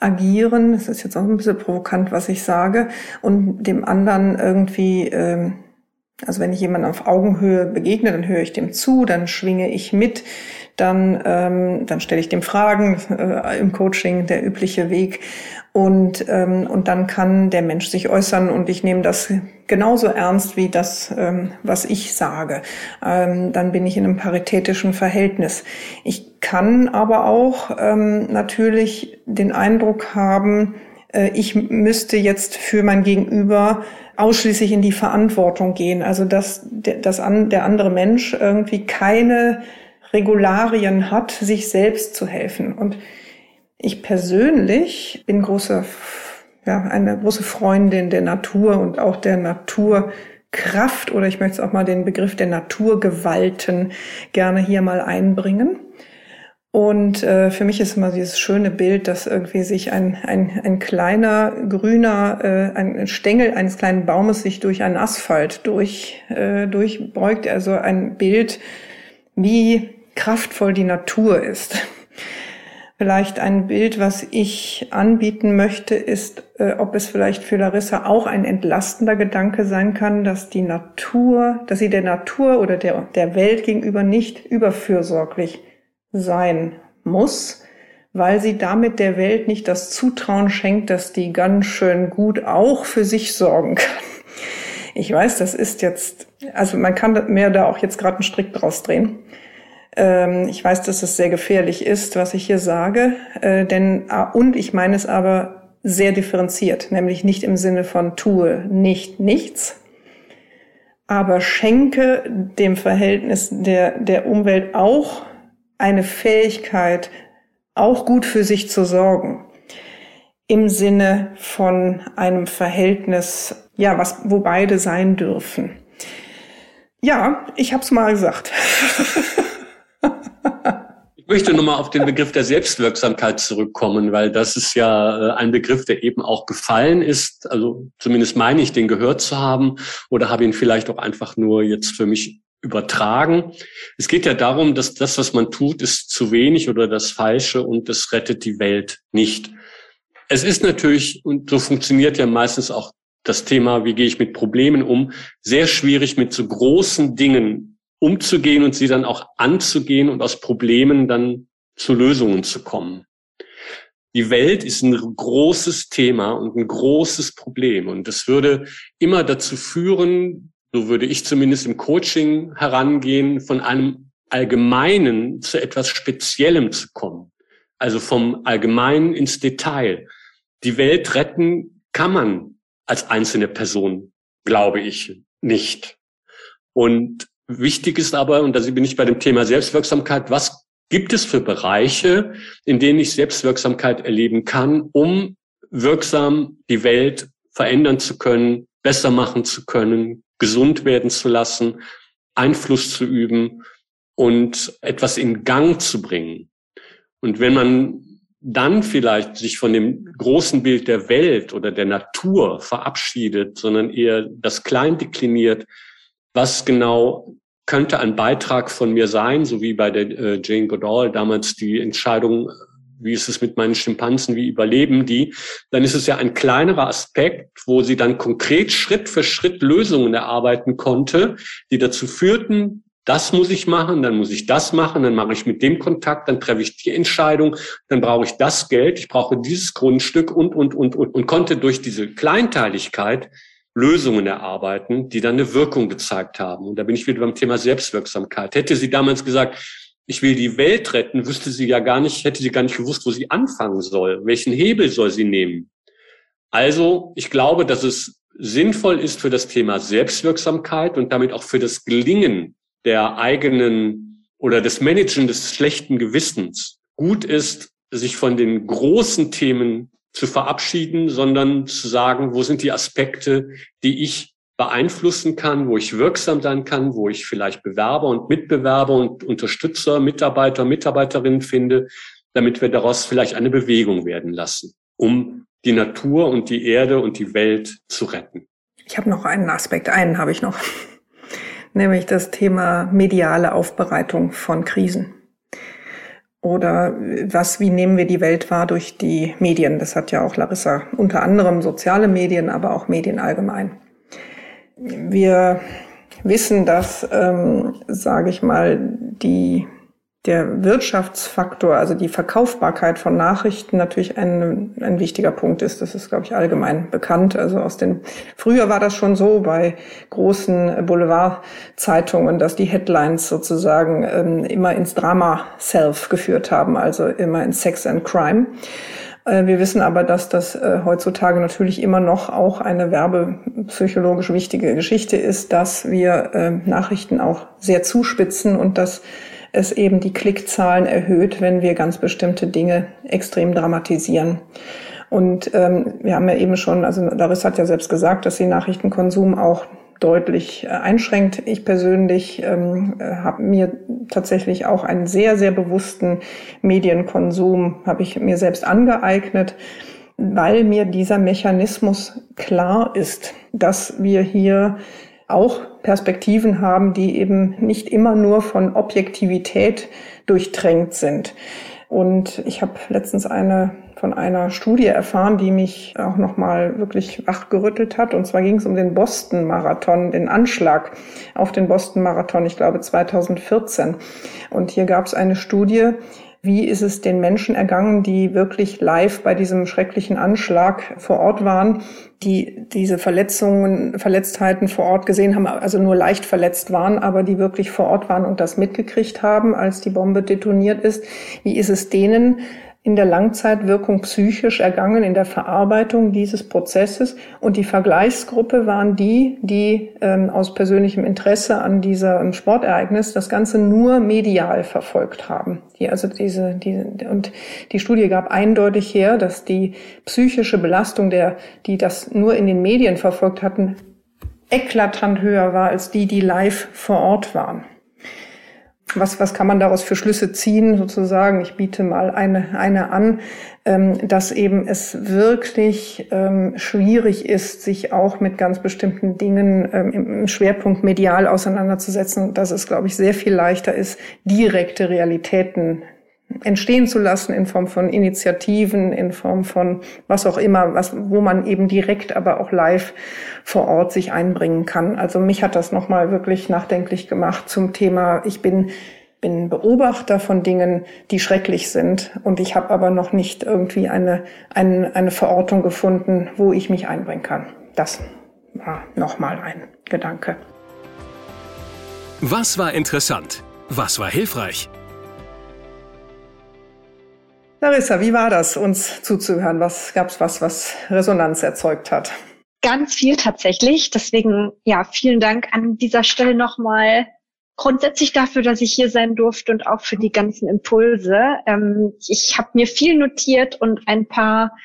agieren. Das ist jetzt auch ein bisschen provokant, was ich sage. Und dem anderen irgendwie, ähm, also wenn ich jemandem auf Augenhöhe begegne, dann höre ich dem zu, dann schwinge ich mit, dann, ähm, dann stelle ich dem Fragen äh, im Coaching, der übliche Weg. Und, ähm, und dann kann der Mensch sich äußern und ich nehme das genauso ernst wie das, ähm, was ich sage. Ähm, dann bin ich in einem paritätischen Verhältnis. Ich kann aber auch ähm, natürlich den Eindruck haben, äh, ich müsste jetzt für mein Gegenüber ausschließlich in die Verantwortung gehen. Also dass, dass an, der andere Mensch irgendwie keine Regularien hat, sich selbst zu helfen. Und ich persönlich bin große, ja, eine große Freundin der Natur und auch der Naturkraft oder ich möchte auch mal den Begriff der Naturgewalten gerne hier mal einbringen. Und äh, für mich ist immer dieses schöne Bild, dass irgendwie sich ein, ein, ein kleiner grüner, äh, ein Stängel eines kleinen Baumes sich durch einen Asphalt durch, äh, durchbeugt. Also ein Bild, wie kraftvoll die Natur ist. Vielleicht ein Bild, was ich anbieten möchte, ist, äh, ob es vielleicht für Larissa auch ein entlastender Gedanke sein kann, dass die Natur, dass sie der Natur oder der, der Welt gegenüber nicht überfürsorglich sein muss, weil sie damit der Welt nicht das Zutrauen schenkt, dass die ganz schön gut auch für sich sorgen kann. Ich weiß, das ist jetzt, also man kann mir da auch jetzt gerade einen Strick draus drehen. Ähm, ich weiß, dass es sehr gefährlich ist, was ich hier sage, äh, denn ah, und ich meine es aber sehr differenziert, nämlich nicht im Sinne von tue nicht nichts, aber schenke dem Verhältnis der, der Umwelt auch eine Fähigkeit, auch gut für sich zu sorgen. Im Sinne von einem Verhältnis, ja, was, wo beide sein dürfen. Ja, ich hab's mal gesagt. Ich möchte nochmal auf den Begriff der Selbstwirksamkeit zurückkommen, weil das ist ja äh, ein Begriff, der eben auch gefallen ist. Also zumindest meine ich, den gehört zu haben oder habe ihn vielleicht auch einfach nur jetzt für mich übertragen. Es geht ja darum, dass das, was man tut, ist zu wenig oder das Falsche und es rettet die Welt nicht. Es ist natürlich, und so funktioniert ja meistens auch das Thema, wie gehe ich mit Problemen um, sehr schwierig mit so großen Dingen umzugehen und sie dann auch anzugehen und aus Problemen dann zu Lösungen zu kommen. Die Welt ist ein großes Thema und ein großes Problem. Und das würde immer dazu führen, so würde ich zumindest im Coaching herangehen, von einem Allgemeinen zu etwas Speziellem zu kommen. Also vom Allgemeinen ins Detail. Die Welt retten kann man als einzelne Person, glaube ich, nicht. Und Wichtig ist aber, und da bin ich bei dem Thema Selbstwirksamkeit, was gibt es für Bereiche, in denen ich Selbstwirksamkeit erleben kann, um wirksam die Welt verändern zu können, besser machen zu können, gesund werden zu lassen, Einfluss zu üben und etwas in Gang zu bringen. Und wenn man dann vielleicht sich von dem großen Bild der Welt oder der Natur verabschiedet, sondern eher das klein dekliniert, was genau könnte ein Beitrag von mir sein, so wie bei der äh, Jane Goodall damals die Entscheidung, wie ist es mit meinen Schimpansen, wie überleben die, dann ist es ja ein kleinerer Aspekt, wo sie dann konkret Schritt für Schritt Lösungen erarbeiten konnte, die dazu führten, das muss ich machen, dann muss ich das machen, dann mache ich mit dem Kontakt, dann treffe ich die Entscheidung, dann brauche ich das Geld, ich brauche dieses Grundstück und, und, und, und, und konnte durch diese Kleinteiligkeit Lösungen erarbeiten, die dann eine Wirkung gezeigt haben. Und da bin ich wieder beim Thema Selbstwirksamkeit. Hätte sie damals gesagt, ich will die Welt retten, wüsste sie ja gar nicht, hätte sie gar nicht gewusst, wo sie anfangen soll. Welchen Hebel soll sie nehmen? Also, ich glaube, dass es sinnvoll ist für das Thema Selbstwirksamkeit und damit auch für das Gelingen der eigenen oder des Managen des schlechten Gewissens gut ist, sich von den großen Themen zu verabschieden, sondern zu sagen, wo sind die Aspekte, die ich beeinflussen kann, wo ich wirksam sein kann, wo ich vielleicht Bewerber und Mitbewerber und Unterstützer, Mitarbeiter, Mitarbeiterinnen finde, damit wir daraus vielleicht eine Bewegung werden lassen, um die Natur und die Erde und die Welt zu retten. Ich habe noch einen Aspekt, einen habe ich noch, nämlich das Thema mediale Aufbereitung von Krisen. Oder was, wie nehmen wir die Welt wahr durch die Medien? Das hat ja auch Larissa unter anderem soziale Medien, aber auch Medien allgemein. Wir wissen, dass, ähm, sage ich mal, die der Wirtschaftsfaktor, also die Verkaufbarkeit von Nachrichten natürlich ein, ein wichtiger Punkt ist. Das ist, glaube ich, allgemein bekannt. Also aus den, früher war das schon so bei großen Boulevardzeitungen, dass die Headlines sozusagen ähm, immer ins Drama-Self geführt haben, also immer in Sex and Crime. Äh, wir wissen aber, dass das äh, heutzutage natürlich immer noch auch eine werbepsychologisch wichtige Geschichte ist, dass wir äh, Nachrichten auch sehr zuspitzen und dass es eben die Klickzahlen erhöht, wenn wir ganz bestimmte Dinge extrem dramatisieren. Und ähm, wir haben ja eben schon, also Larissa hat ja selbst gesagt, dass sie Nachrichtenkonsum auch deutlich äh, einschränkt. Ich persönlich ähm, habe mir tatsächlich auch einen sehr, sehr bewussten Medienkonsum, habe ich mir selbst angeeignet, weil mir dieser Mechanismus klar ist, dass wir hier auch Perspektiven haben, die eben nicht immer nur von Objektivität durchtränkt sind. Und ich habe letztens eine von einer Studie erfahren, die mich auch nochmal wirklich wachgerüttelt hat. Und zwar ging es um den Boston-Marathon, den Anschlag auf den Boston-Marathon, ich glaube 2014. Und hier gab es eine Studie, wie ist es den Menschen ergangen, die wirklich live bei diesem schrecklichen Anschlag vor Ort waren, die diese Verletzungen, Verletztheiten vor Ort gesehen haben, also nur leicht verletzt waren, aber die wirklich vor Ort waren und das mitgekriegt haben, als die Bombe detoniert ist? Wie ist es denen in der Langzeitwirkung psychisch ergangen, in der Verarbeitung dieses Prozesses. Und die Vergleichsgruppe waren die, die ähm, aus persönlichem Interesse an diesem Sportereignis das Ganze nur medial verfolgt haben. Die, also diese, diese, und die Studie gab eindeutig her, dass die psychische Belastung der, die das nur in den Medien verfolgt hatten, eklatant höher war als die, die live vor Ort waren was, was kann man daraus für Schlüsse ziehen, sozusagen? Ich biete mal eine, eine an, ähm, dass eben es wirklich ähm, schwierig ist, sich auch mit ganz bestimmten Dingen ähm, im Schwerpunkt medial auseinanderzusetzen. Dass es, glaube ich, sehr viel leichter ist, direkte Realitäten entstehen zu lassen in Form von Initiativen, in Form von was auch immer, was, wo man eben direkt, aber auch live vor Ort sich einbringen kann. Also mich hat das nochmal wirklich nachdenklich gemacht zum Thema, ich bin bin Beobachter von Dingen, die schrecklich sind. Und ich habe aber noch nicht irgendwie eine, eine, eine Verortung gefunden, wo ich mich einbringen kann. Das war nochmal ein Gedanke. Was war interessant? Was war hilfreich? Larissa, wie war das, uns zuzuhören? Was gab's was, was Resonanz erzeugt hat? Ganz viel tatsächlich. Deswegen, ja, vielen Dank an dieser Stelle nochmal grundsätzlich dafür, dass ich hier sein durfte und auch für die ganzen Impulse. Ähm, ich habe mir viel notiert und ein paar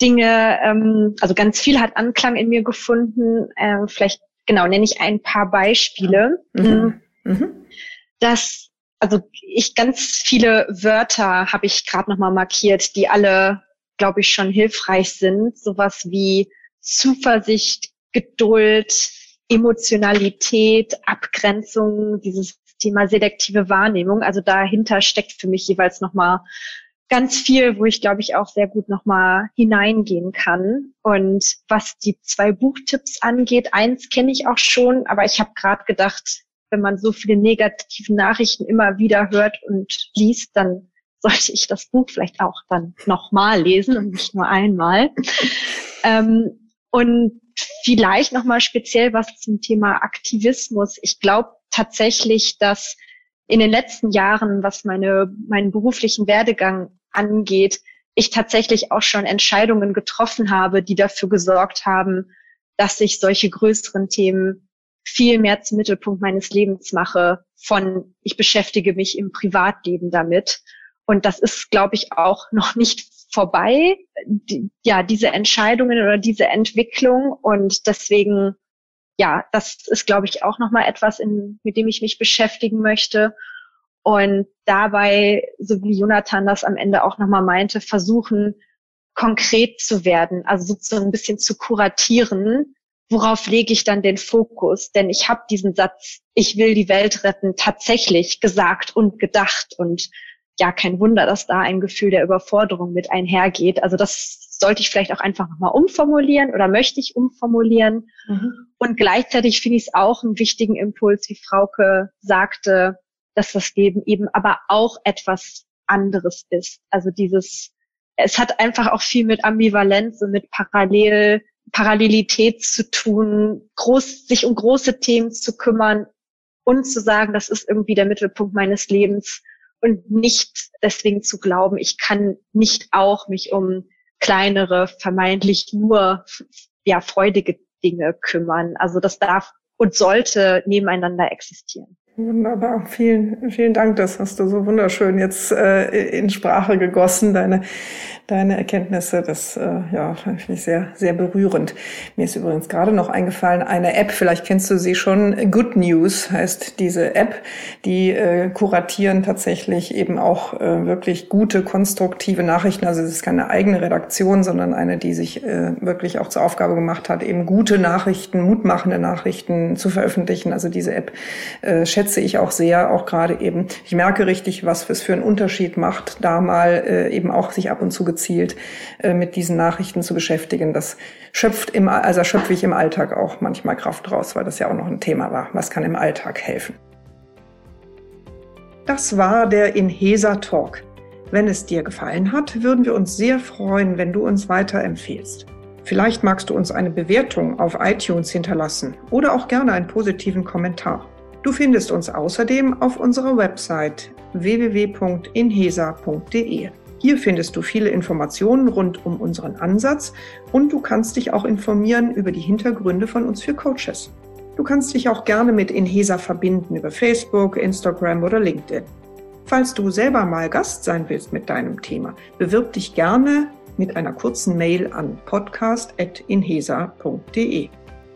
Dinge, ähm, also ganz viel hat Anklang in mir gefunden. Äh, vielleicht, genau, nenne ich ein paar Beispiele. Mhm. Mhm. Das also ich ganz viele Wörter habe ich gerade nochmal markiert, die alle, glaube ich, schon hilfreich sind. Sowas wie Zuversicht, Geduld, Emotionalität, Abgrenzung, dieses Thema selektive Wahrnehmung. Also dahinter steckt für mich jeweils nochmal ganz viel, wo ich glaube ich auch sehr gut nochmal hineingehen kann. Und was die zwei Buchtipps angeht, eins kenne ich auch schon, aber ich habe gerade gedacht, wenn man so viele negative Nachrichten immer wieder hört und liest, dann sollte ich das Buch vielleicht auch dann nochmal lesen und nicht nur einmal. ähm, und vielleicht nochmal speziell was zum Thema Aktivismus. Ich glaube tatsächlich, dass in den letzten Jahren, was meine, meinen beruflichen Werdegang angeht, ich tatsächlich auch schon Entscheidungen getroffen habe, die dafür gesorgt haben, dass sich solche größeren Themen viel mehr zum Mittelpunkt meines Lebens mache von, ich beschäftige mich im Privatleben damit. Und das ist, glaube ich, auch noch nicht vorbei, die, ja, diese Entscheidungen oder diese Entwicklung. Und deswegen, ja, das ist, glaube ich, auch nochmal etwas, in, mit dem ich mich beschäftigen möchte. Und dabei, so wie Jonathan das am Ende auch nochmal meinte, versuchen, konkret zu werden, also so ein bisschen zu kuratieren, worauf lege ich dann den Fokus? Denn ich habe diesen Satz, ich will die Welt retten, tatsächlich gesagt und gedacht. Und ja, kein Wunder, dass da ein Gefühl der Überforderung mit einhergeht. Also das sollte ich vielleicht auch einfach nochmal umformulieren oder möchte ich umformulieren. Mhm. Und gleichzeitig finde ich es auch einen wichtigen Impuls, wie Frauke sagte, dass das Leben eben aber auch etwas anderes ist. Also dieses, es hat einfach auch viel mit Ambivalenz und mit Parallel Parallelität zu tun, groß, sich um große Themen zu kümmern und zu sagen, das ist irgendwie der Mittelpunkt meines Lebens und nicht deswegen zu glauben, ich kann nicht auch mich um kleinere, vermeintlich nur ja freudige Dinge kümmern. Also das darf und sollte nebeneinander existieren. Wunderbar, vielen, vielen Dank. Das hast du so wunderschön jetzt äh, in Sprache gegossen, deine, deine Erkenntnisse. Das äh, ja, finde ich sehr, sehr berührend. Mir ist übrigens gerade noch eingefallen, eine App, vielleicht kennst du sie schon, Good News heißt diese App. Die äh, kuratieren tatsächlich eben auch äh, wirklich gute, konstruktive Nachrichten. Also es ist keine eigene Redaktion, sondern eine, die sich äh, wirklich auch zur Aufgabe gemacht hat, eben gute Nachrichten, mutmachende Nachrichten zu veröffentlichen. Also diese App äh, schätzt schätze ich auch sehr, auch gerade eben. Ich merke richtig, was es für einen Unterschied macht, da mal äh, eben auch sich ab und zu gezielt äh, mit diesen Nachrichten zu beschäftigen. Das schöpft im, also schöpfe ich im Alltag auch manchmal Kraft raus, weil das ja auch noch ein Thema war. Was kann im Alltag helfen? Das war der Inhesa Talk. Wenn es dir gefallen hat, würden wir uns sehr freuen, wenn du uns weiterempfehlst. Vielleicht magst du uns eine Bewertung auf iTunes hinterlassen oder auch gerne einen positiven Kommentar. Du findest uns außerdem auf unserer Website www.inhesa.de. Hier findest du viele Informationen rund um unseren Ansatz und du kannst dich auch informieren über die Hintergründe von uns für Coaches. Du kannst dich auch gerne mit Inhesa verbinden über Facebook, Instagram oder LinkedIn. Falls du selber mal Gast sein willst mit deinem Thema, bewirb dich gerne mit einer kurzen Mail an podcast.inhesa.de.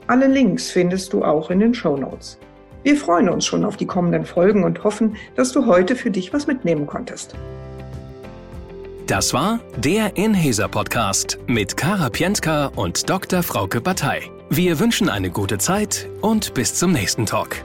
Alle Links findest du auch in den Show Notes. Wir freuen uns schon auf die kommenden Folgen und hoffen, dass du heute für dich was mitnehmen konntest. Das war der Inhaser Podcast mit Kara Pientka und Dr. Frauke Batei. Wir wünschen eine gute Zeit und bis zum nächsten Talk.